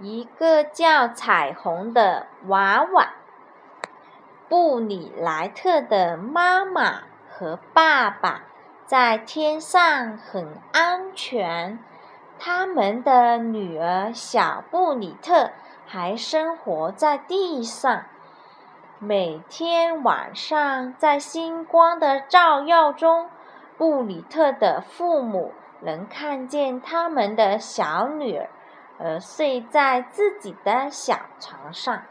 一个叫彩虹的娃娃。布里莱特的妈妈和爸爸在天上很安全，他们的女儿小布里特还生活在地上。每天晚上，在星光的照耀中，布里特的父母能看见他们的小女儿，呃，睡在自己的小床上。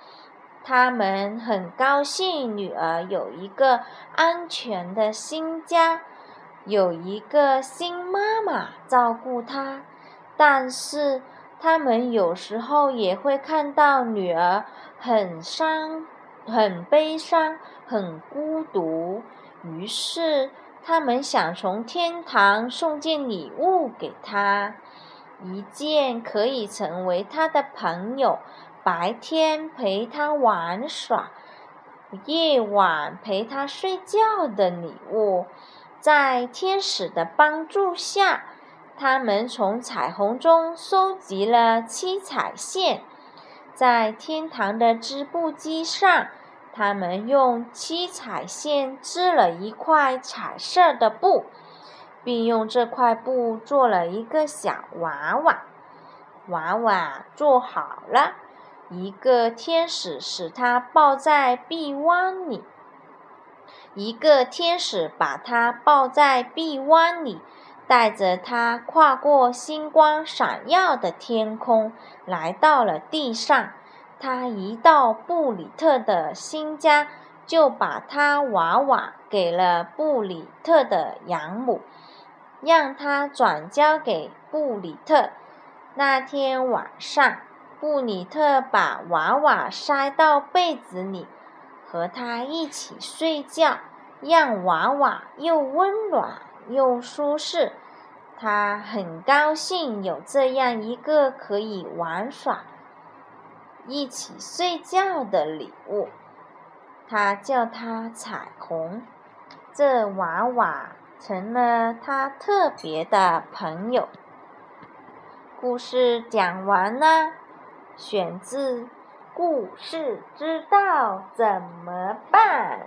他们很高兴，女儿有一个安全的新家，有一个新妈妈照顾她。但是，他们有时候也会看到女儿很伤、很悲伤、很孤独。于是，他们想从天堂送件礼物给她，一件可以成为他的朋友。白天陪他玩耍，夜晚陪他睡觉的礼物，在天使的帮助下，他们从彩虹中收集了七彩线，在天堂的织布机上，他们用七彩线织了一块彩色的布，并用这块布做了一个小娃娃。娃娃做好了。一个天使使他抱在臂弯里，一个天使把他抱在臂弯里，带着他跨过星光闪耀的天空，来到了地上。他一到布里特的新家，就把他娃娃给了布里特的养母，让他转交给布里特。那天晚上。布里特把娃娃塞到被子里，和他一起睡觉，让娃娃又温暖又舒适。他很高兴有这样一个可以玩耍、一起睡觉的礼物。他叫它彩虹，这娃娃成了他特别的朋友。故事讲完了。选自《故事之道怎么办》。